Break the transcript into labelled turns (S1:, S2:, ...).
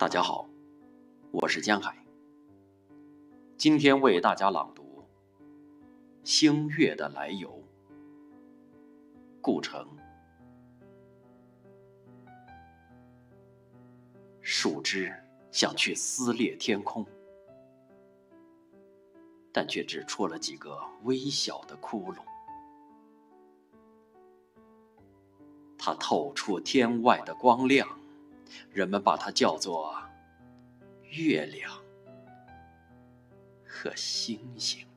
S1: 大家好，我是江海。今天为大家朗读《星月的来由》。顾城。树枝想去撕裂天空，但却只戳了几个微小的窟窿。它透出天外的光亮。人们把它叫做月亮和星星。